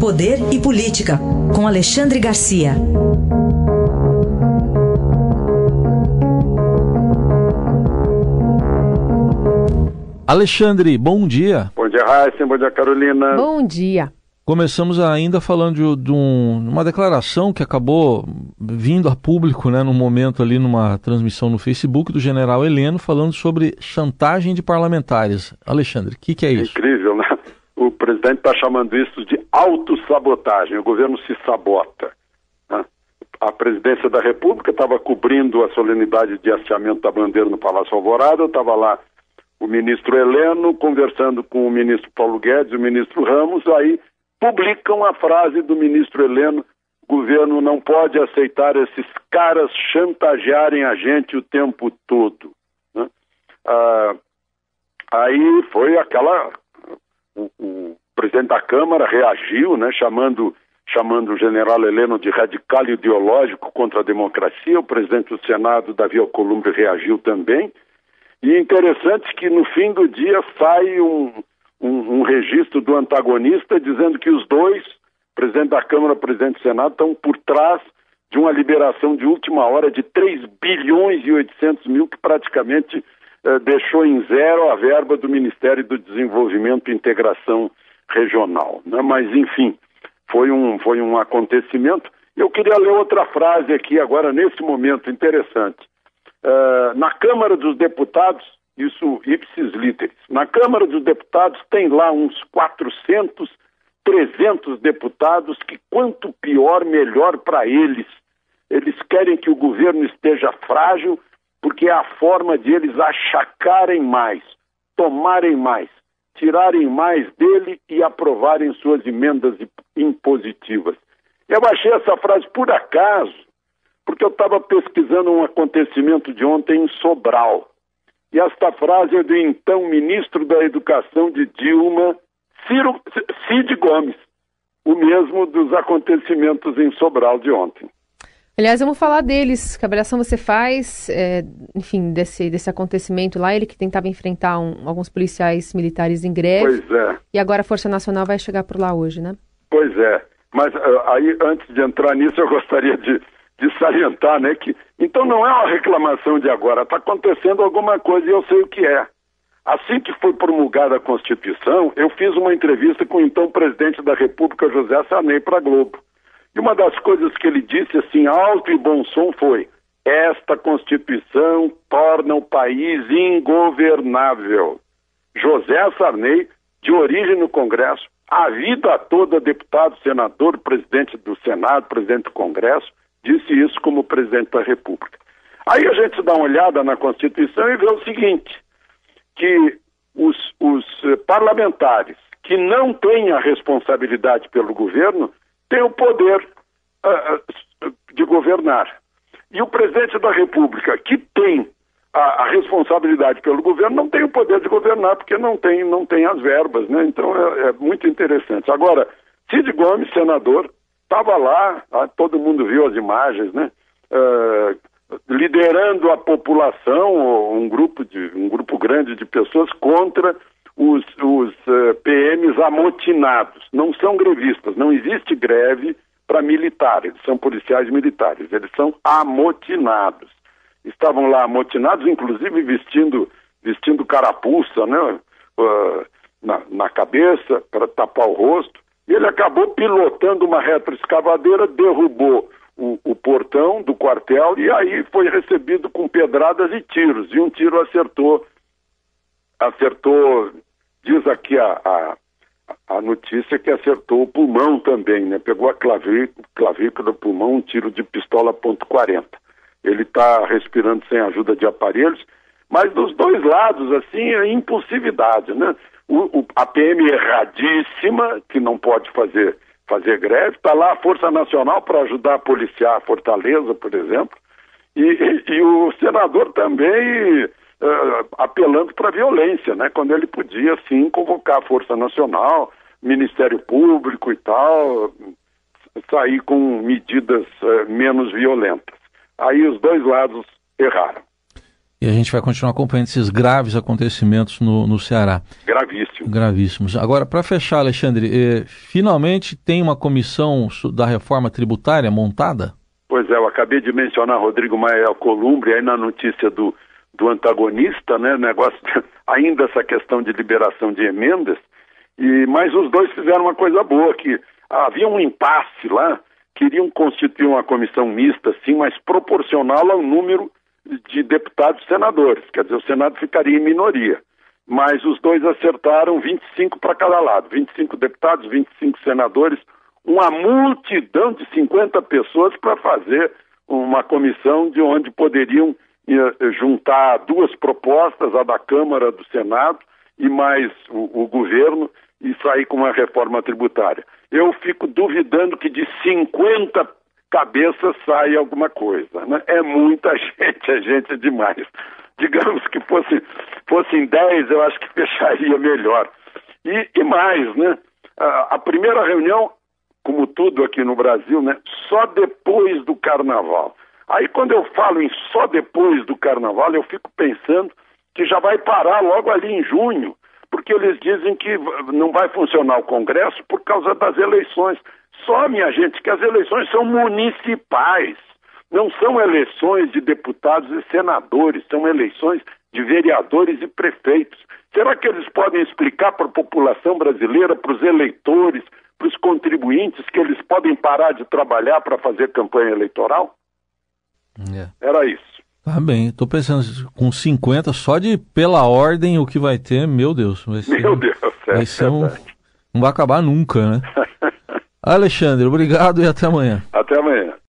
Poder e Política, com Alexandre Garcia. Alexandre, bom dia. Bom dia, Raíssa. Bom dia, Carolina. Bom dia. Começamos ainda falando de, de um, uma declaração que acabou vindo a público, né, no momento ali numa transmissão no Facebook do general Heleno falando sobre chantagem de parlamentares. Alexandre, o que, que, é isso? É incrível, né? Presidente está chamando isso de autossabotagem. O governo se sabota. Né? A presidência da República estava cobrindo a solenidade de hasteamento da bandeira no Palácio Alvorada. Estava lá o ministro Heleno conversando com o ministro Paulo Guedes, o ministro Ramos. Aí publicam a frase do ministro Heleno: o governo não pode aceitar esses caras chantagearem a gente o tempo todo. Né? Ah, aí foi aquela o, o, presidente da Câmara reagiu, né, chamando, chamando o general Heleno de radical ideológico contra a democracia. O presidente do Senado, Davi Alcolumbre, reagiu também. E interessante que no fim do dia sai um, um, um registro do antagonista dizendo que os dois, presidente da Câmara e presidente do Senado, estão por trás de uma liberação de última hora de 3 bilhões e 800 mil, que praticamente deixou em zero a verba do Ministério do Desenvolvimento e Integração Regional. Né? Mas, enfim, foi um, foi um acontecimento. Eu queria ler outra frase aqui agora, nesse momento interessante. Uh, na Câmara dos Deputados, isso ipsis literis, na Câmara dos Deputados tem lá uns 400, 300 deputados que quanto pior, melhor para eles. Eles querem que o governo esteja frágil porque é a forma de eles achacarem mais, tomarem mais, tirarem mais dele e aprovarem suas emendas impositivas. Eu achei essa frase por acaso, porque eu estava pesquisando um acontecimento de ontem em Sobral. E esta frase é do então ministro da Educação de Dilma, Ciro, Cid Gomes, o mesmo dos acontecimentos em Sobral de ontem. Aliás, vamos falar deles. Que avaliação você faz, é, enfim, desse, desse acontecimento lá? Ele que tentava enfrentar um, alguns policiais militares em greve. Pois é. E agora a Força Nacional vai chegar por lá hoje, né? Pois é. Mas uh, aí, antes de entrar nisso, eu gostaria de, de salientar, né, que então não é uma reclamação de agora, está acontecendo alguma coisa e eu sei o que é. Assim que foi promulgada a Constituição, eu fiz uma entrevista com o então presidente da República, José Sarney, para a Globo. E uma das coisas que ele disse assim, alto e bom som, foi: esta Constituição torna o país ingovernável. José Sarney, de origem no Congresso, a vida toda deputado, senador, presidente do Senado, presidente do Congresso, disse isso como presidente da República. Aí a gente dá uma olhada na Constituição e vê o seguinte: que os, os eh, parlamentares que não têm a responsabilidade pelo governo tem o poder uh, de governar. E o presidente da República, que tem a, a, responsabilidade pelo governo, não tem o poder de governar, porque não tem, não tem as verbas, né? Então é, é muito interessante. Agora, Cid Gomes, senador, estava lá, ah, todo mundo viu as imagens, né? Uh, liderando a população, um grupo, de, um grupo grande de pessoas contra os, os uh, PMs amotinados. Não são grevistas, não existe greve para militares, são policiais militares, eles são amotinados. Estavam lá amotinados, inclusive vestindo, vestindo carapuça né, uh, na, na cabeça para tapar o rosto. Ele acabou pilotando uma retroescavadeira, derrubou o, o, portão do quartel e aí foi recebido com pedradas e tiros. E um tiro acertou, acertou Diz aqui a, a, a, notícia que acertou o pulmão também, né? Pegou a clavícula, clavícula do pulmão, um tiro de pistola ponto .40. Ele está respirando sem ajuda de aparelhos, mas dos dois lados, assim, é impulsividade, né? O, o, a PM erradíssima, que não pode fazer, fazer greve, está lá a Força Nacional para ajudar a policiar a Fortaleza, por exemplo, e, e, e o senador também uh, apelando para a violência, né? Quando ele podia, sim, convocar a Força Nacional, Ministério Público e tal, sair com medidas uh, menos violentas. Aí os dois lados erraram. E a gente vai continuar acompanhando esses graves acontecimentos no, no Ceará. Gravíssimo. Gravíssimos. Agora, para fechar, Alexandre, eh, finalmente tem uma comissão da reforma tributária montada? Pois é, eu acabei de mencionar Rodrigo Maia Alcolumbre aí na notícia do, do antagonista, né? Negócio, ainda essa questão de liberação de emendas. E, mas os dois fizeram uma coisa boa, que havia um impasse lá, queriam constituir uma comissão mista, sim, mas proporcional ao número de deputados e senadores, quer dizer, o Senado ficaria em minoria. Mas os dois acertaram 25 para cada lado, 25 deputados, 25 senadores, uma multidão de 50 pessoas para fazer uma comissão de onde poderiam juntar duas propostas, a da Câmara, do Senado e mais o, o governo e sair com uma reforma tributária. Eu fico duvidando que de 50 cabeça sai alguma coisa. Né? É muita gente, é gente demais. Digamos que fosse, fossem 10, eu acho que fecharia melhor. E, e mais, né? A, a, primeira reunião, como tudo aqui no Brasil, né? Só depois do carnaval. Aí quando eu falo em só depois do carnaval, eu fico pensando que já vai parar logo ali em junho, porque eles dizem que não vai funcionar o Congresso por causa das eleições. Só, minha gente, que as eleições são municipais, não são eleições de deputados e senadores, são eleições de vereadores e prefeitos. Será que eles podem explicar para a população brasileira, para os eleitores, para os contribuintes, que eles podem parar de trabalhar para fazer campanha eleitoral? É. Era isso. Tá bem, estou pensando, com 50, só de pela ordem o que vai ter, meu Deus. Vai ser, meu Deus, é vai ser um, não vai acabar nunca, né? Alexandre, obrigado e até amanhã. Até amanhã.